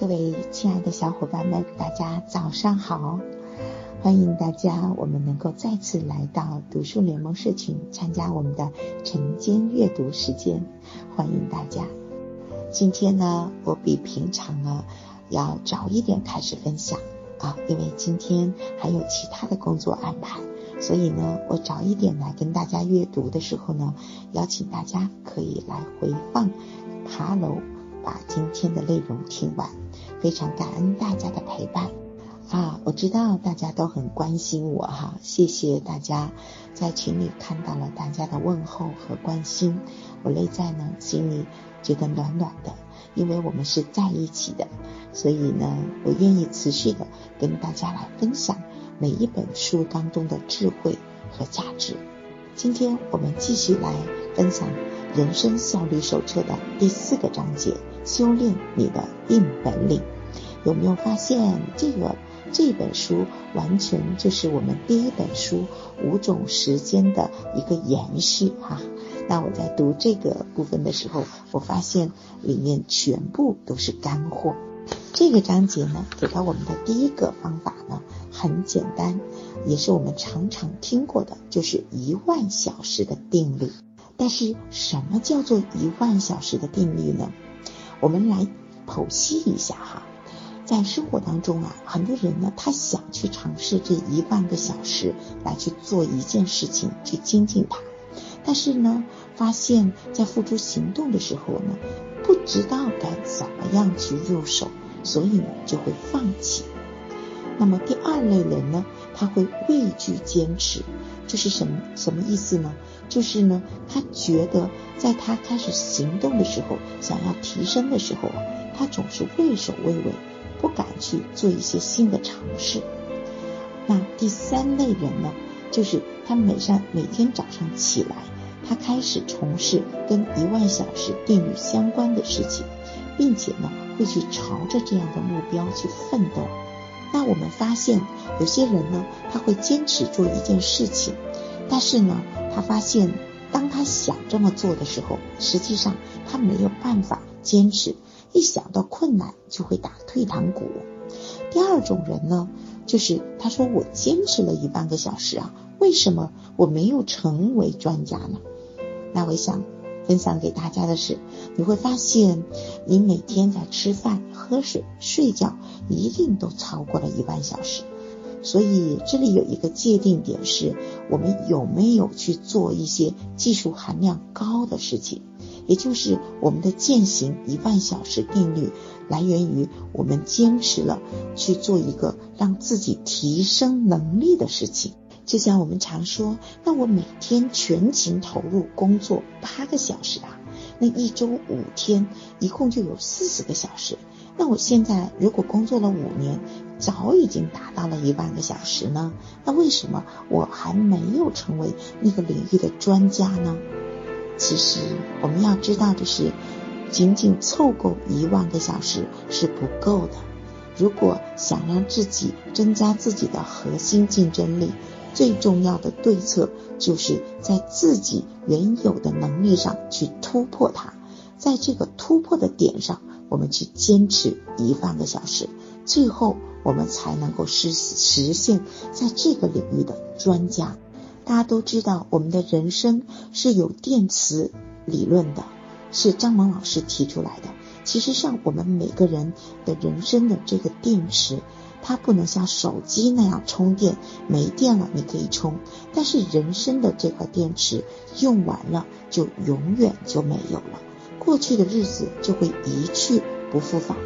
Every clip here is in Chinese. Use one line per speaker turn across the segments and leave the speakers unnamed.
各位亲爱的小伙伴们，大家早上好！欢迎大家，我们能够再次来到读书联盟社群，参加我们的晨间阅读时间。欢迎大家。今天呢，我比平常呢要早一点开始分享啊，因为今天还有其他的工作安排，所以呢，我早一点来跟大家阅读的时候呢，邀请大家可以来回放爬楼，把今天的内容听完。非常感恩大家的陪伴啊！我知道大家都很关心我哈，谢谢大家在群里看到了大家的问候和关心，我内在呢心里觉得暖暖的，因为我们是在一起的，所以呢我愿意持续的跟大家来分享每一本书当中的智慧和价值。今天我们继续来分享《人生效率手册》的第四个章节。修炼你的硬本领，有没有发现这个这本书完全就是我们第一本书五种时间的一个延续哈？那我在读这个部分的时候，我发现里面全部都是干货。这个章节呢，给到我们的第一个方法呢，很简单，也是我们常常听过的，就是一万小时的定律。但是什么叫做一万小时的定律呢？我们来剖析一下哈，在生活当中啊，很多人呢，他想去尝试这一万个小时来去做一件事情，去精进它，但是呢，发现，在付诸行动的时候呢，不知道该怎么样去入手，所以呢，就会放弃。那么第二类人呢，他会畏惧坚持，这是什么什么意思呢？就是呢，他觉得在他开始行动的时候，想要提升的时候啊，他总是畏首畏尾，不敢去做一些新的尝试。那第三类人呢，就是他每上每天早上起来，他开始从事跟一万小时定律相关的事情，并且呢，会去朝着这样的目标去奋斗。那我们发现，有些人呢，他会坚持做一件事情，但是呢，他发现，当他想这么做的时候，实际上他没有办法坚持，一想到困难就会打退堂鼓。第二种人呢，就是他说我坚持了一半个小时啊，为什么我没有成为专家呢？那我想。分享给大家的是，你会发现，你每天在吃饭、喝水、睡觉，一定都超过了一万小时。所以这里有一个界定点，是我们有没有去做一些技术含量高的事情，也就是我们的践行一万小时定律，来源于我们坚持了去做一个让自己提升能力的事情。就像我们常说，那我每天全情投入工作八个小时啊，那一周五天，一共就有四十个小时。那我现在如果工作了五年，早已经达到了一万个小时呢？那为什么我还没有成为那个领域的专家呢？其实我们要知道的是，仅仅凑够一万个小时是不够的。如果想让自己增加自己的核心竞争力，最重要的对策就是在自己原有的能力上去突破它，在这个突破的点上，我们去坚持一万个小时，最后我们才能够实实现在这个领域的专家。大家都知道，我们的人生是有电磁理论的，是张萌老师提出来的。其实上，我们每个人的人生的这个电池。它不能像手机那样充电，没电了你可以充，但是人生的这块电池用完了就永远就没有了，过去的日子就会一去不复返。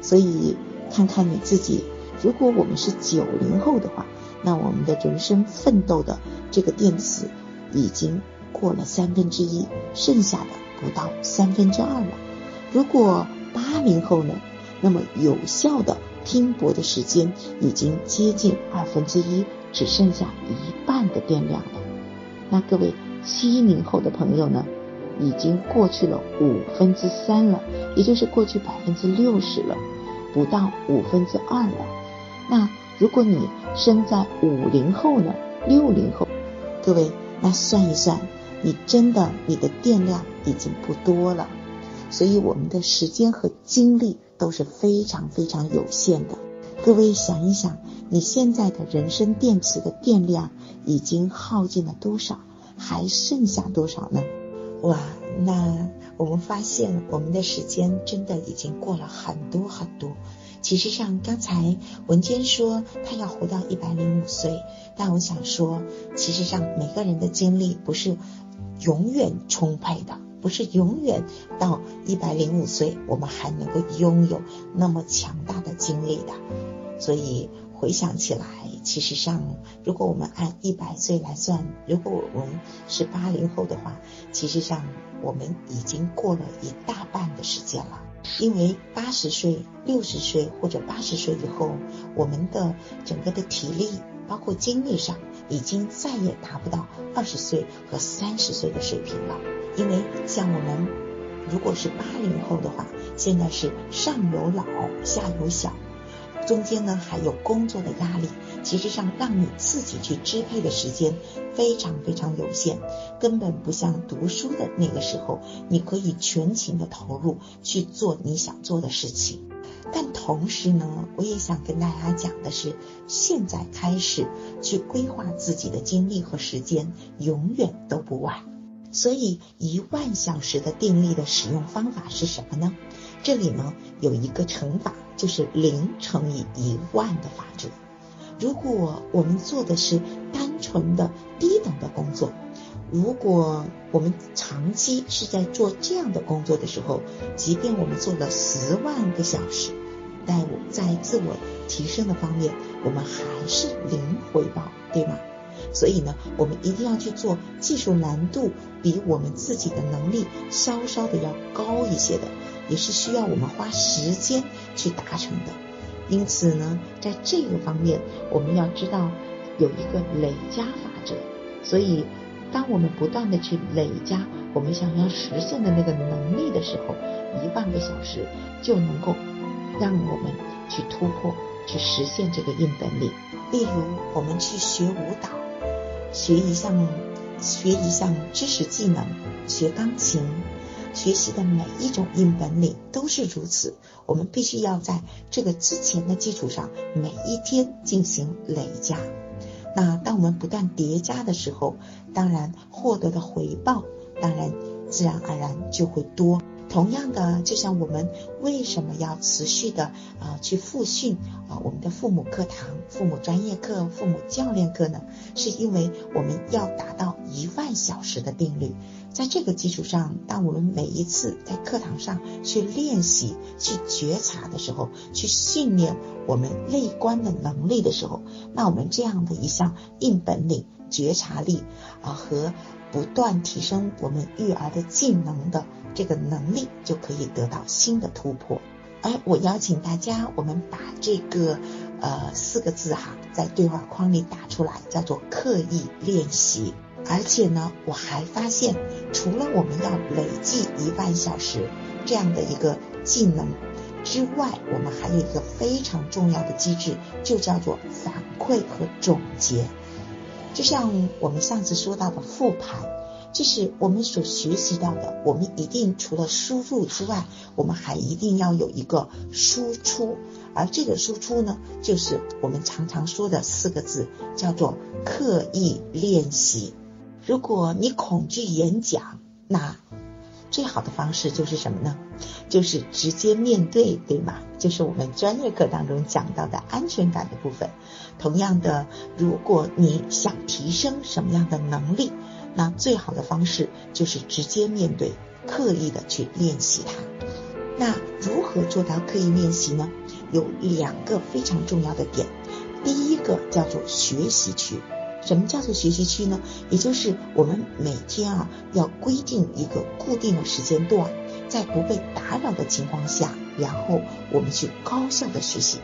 所以看看你自己，如果我们是九零后的话，那我们的人生奋斗的这个电池已经过了三分之一，剩下的不到三分之二了。如果八零后呢，那么有效的。拼搏的时间已经接近二分之一，只剩下一半的电量了。那各位七零后的朋友呢，已经过去了五分之三了，也就是过去百分之六十了，不到五分之二了。那如果你生在五零后呢，六零后，各位那算一算，你真的你的电量已经不多了。所以我们的时间和精力都是非常非常有限的。各位想一想，你现在的人生电池的电量已经耗尽了多少，还剩下多少呢？哇，那我们发现我们的时间真的已经过了很多很多。其实上，刚才文娟说她要活到一百零五岁，但我想说，其实上每个人的精力不是永远充沛的，不是永远到一百零五岁我们还能够拥有那么强大的精力的。所以回想起来，其实上，如果我们按一百岁来算，如果我们是八零后的话，其实上我们已经过了一大半的时间了。因为八十岁、六十岁或者八十岁以后，我们的整个的体力，包括精力上，已经再也达不到二十岁和三十岁的水平了。因为像我们如果是八零后的话，现在是上有老下有小。中间呢还有工作的压力，其实上让你自己去支配的时间非常非常有限，根本不像读书的那个时候，你可以全情的投入去做你想做的事情。但同时呢，我也想跟大家讲的是，现在开始去规划自己的精力和时间，永远都不晚。所以一万小时的定力的使用方法是什么呢？这里呢有一个乘法。就是零乘以一万的法则。如果我们做的是单纯的低等的工作，如果我们长期是在做这样的工作的时候，即便我们做了十万个小时，但我在自我提升的方面，我们还是零回报，对吗？所以呢，我们一定要去做技术难度比我们自己的能力稍稍的要高一些的。也是需要我们花时间去达成的，因此呢，在这个方面，我们要知道有一个累加法则。所以，当我们不断的去累加我们想要实现的那个能力的时候，一万个小时就能够让我们去突破，去实现这个硬本领。例如，我们去学舞蹈，学一项学一项知识技能，学钢琴。学习的每一种硬本领都是如此，我们必须要在这个之前的基础上，每一天进行累加。那当我们不断叠加的时候，当然获得的回报，当然自然而然就会多。同样的，就像我们为什么要持续的啊去复训啊我们的父母课堂、父母专业课、父母教练课呢？是因为我们要达到一万小时的定律。在这个基础上，当我们每一次在课堂上去练习、去觉察的时候，去训练我们内观的能力的时候，那我们这样的一项硬本领、觉察力啊和不断提升我们育儿的技能的这个能力，就可以得到新的突破。而我邀请大家，我们把这个呃四个字哈，在对话框里打出来，叫做刻意练习。而且呢，我还发现，除了我们要累计一万小时这样的一个技能之外，我们还有一个非常重要的机制，就叫做反馈和总结。就像我们上次说到的复盘，就是我们所学习到的，我们一定除了输入之外，我们还一定要有一个输出。而这个输出呢，就是我们常常说的四个字，叫做刻意练习。如果你恐惧演讲，那最好的方式就是什么呢？就是直接面对，对吗？就是我们专业课当中讲到的安全感的部分。同样的，如果你想提升什么样的能力，那最好的方式就是直接面对，刻意的去练习它。那如何做到刻意练习呢？有两个非常重要的点。第一个叫做学习区。什么叫做学习区呢？也就是我们每天啊要规定一个固定的时间段，在不被打扰的情况下，然后我们去高效的学习。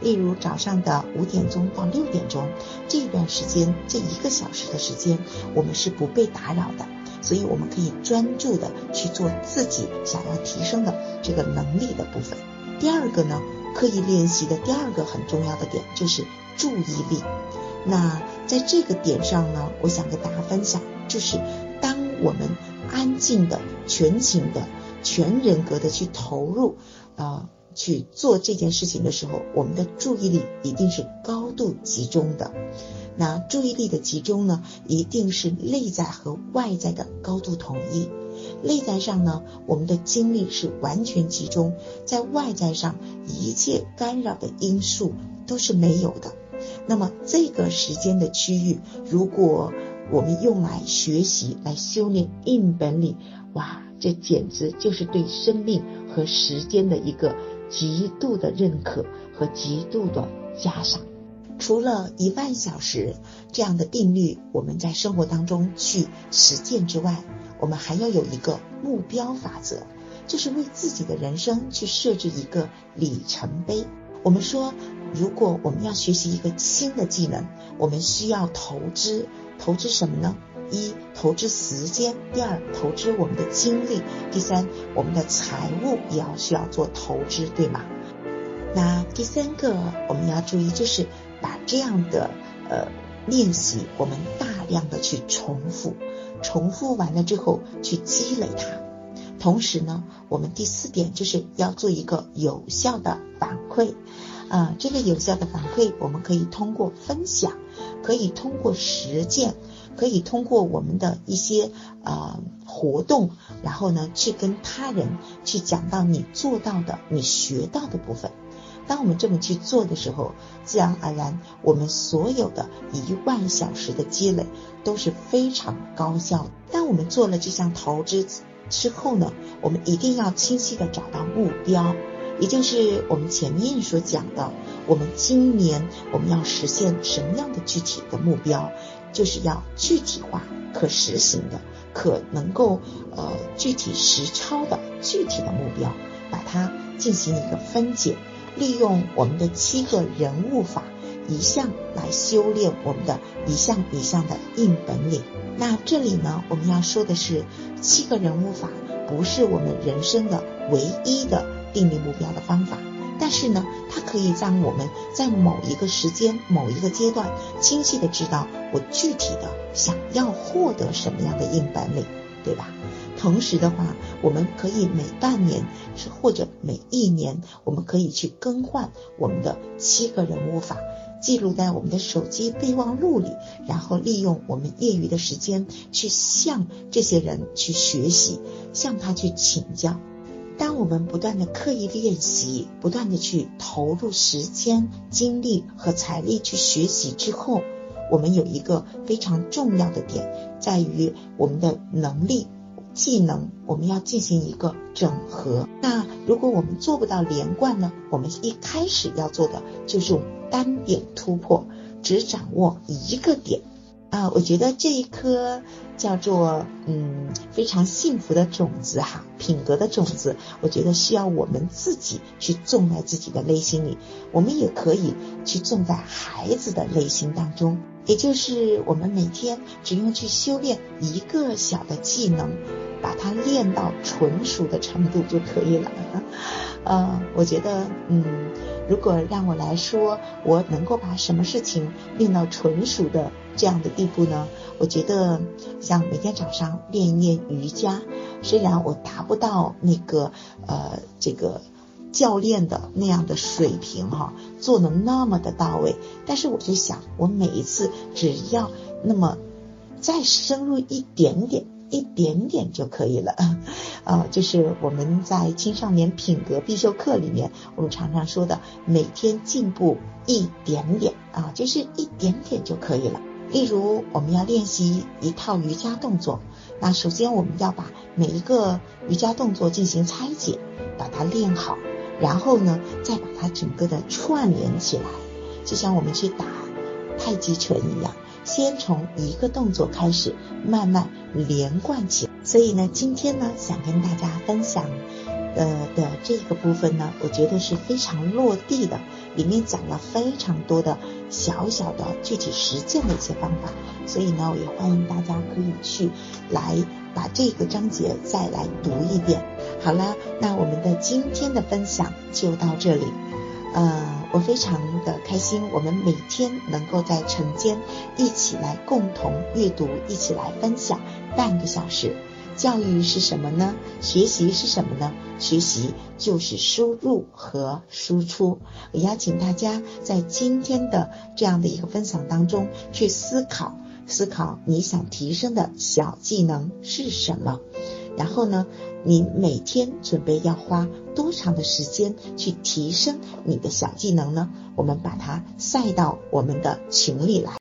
例如早上的五点钟到六点钟这段时间，这一个小时的时间，我们是不被打扰的，所以我们可以专注的去做自己想要提升的这个能力的部分。第二个呢，刻意练习的第二个很重要的点就是注意力。那在这个点上呢，我想跟大家分享，就是当我们安静的、全情的、全人格的去投入，呃，去做这件事情的时候，我们的注意力一定是高度集中的。那注意力的集中呢，一定是内在和外在的高度统一。内在上呢，我们的精力是完全集中；在外在上，一切干扰的因素都是没有的。那么这个时间的区域，如果我们用来学习、来修炼硬本领，哇，这简直就是对生命和时间的一个极度的认可和极度的加赏。除了一万小时这样的定律，我们在生活当中去实践之外，我们还要有一个目标法则，就是为自己的人生去设置一个里程碑。我们说，如果我们要学习一个新的技能，我们需要投资，投资什么呢？一，投资时间；第二，投资我们的精力；第三，我们的财务也要需要做投资，对吗？那第三个我们要注意，就是把这样的呃练习，我们大量的去重复，重复完了之后去积累它。同时呢，我们第四点就是要做一个有效的反馈。啊，这个有效的反馈，我们可以通过分享，可以通过实践，可以通过我们的一些啊活动，然后呢去跟他人去讲到你做到的、你学到的部分。当我们这么去做的时候，自然而然，我们所有的一万小时的积累都是非常高效的。当我们做了这项投资之后呢，我们一定要清晰的找到目标，也就是我们前面所讲的，我们今年我们要实现什么样的具体的目标，就是要具体化、可实行的、可能够呃具体实操的具体的目标，把它进行一个分解。利用我们的七个人物法一项来修炼我们的一项一项的硬本领。那这里呢，我们要说的是，七个人物法不是我们人生的唯一的定立目标的方法，但是呢，它可以让我们在某一个时间、某一个阶段，清晰的知道我具体的想要获得什么样的硬本领，对吧？同时的话，我们可以每半年是或者每一年，我们可以去更换我们的七个人物法，记录在我们的手机备忘录里，然后利用我们业余的时间去向这些人去学习，向他去请教。当我们不断的刻意练习，不断的去投入时间、精力和财力去学习之后，我们有一个非常重要的点，在于我们的能力。技能我们要进行一个整合。那如果我们做不到连贯呢？我们一开始要做的就是单点突破，只掌握一个点啊。我觉得这一颗叫做嗯非常幸福的种子哈，品格的种子，我觉得需要我们自己去种在自己的内心里。我们也可以去种在孩子的内心当中。也就是我们每天只用去修炼一个小的技能，把它练到纯熟的程度就可以了。呃，我觉得，嗯，如果让我来说，我能够把什么事情练到纯熟的这样的地步呢？我觉得，像每天早上练一练瑜伽，虽然我达不到那个呃这个。教练的那样的水平哈，做的那么的到位，但是我就想，我每一次只要那么再深入一点点，一点点就可以了。呃，就是我们在青少年品格必修课里面，我们常常说的，每天进步一点点啊，就是一点点就可以了。例如，我们要练习一套瑜伽动作，那首先我们要把每一个瑜伽动作进行拆解，把它练好。然后呢，再把它整个的串联起来，就像我们去打太极拳一样，先从一个动作开始，慢慢连贯起。所以呢，今天呢，想跟大家分享，呃的这个部分呢，我觉得是非常落地的，里面讲了非常多的小小的具体实践的一些方法。所以呢，我也欢迎大家可以去来把这个章节再来读一遍。好了，那我们的今天的分享就到这里。呃，我非常的开心，我们每天能够在晨间一起来共同阅读，一起来分享半个小时。教育是什么呢？学习是什么呢？学习就是输入和输出。我邀请大家在今天的这样的一个分享当中去思考，思考你想提升的小技能是什么。然后呢，你每天准备要花多长的时间去提升你的小技能呢？我们把它晒到我们的群里来。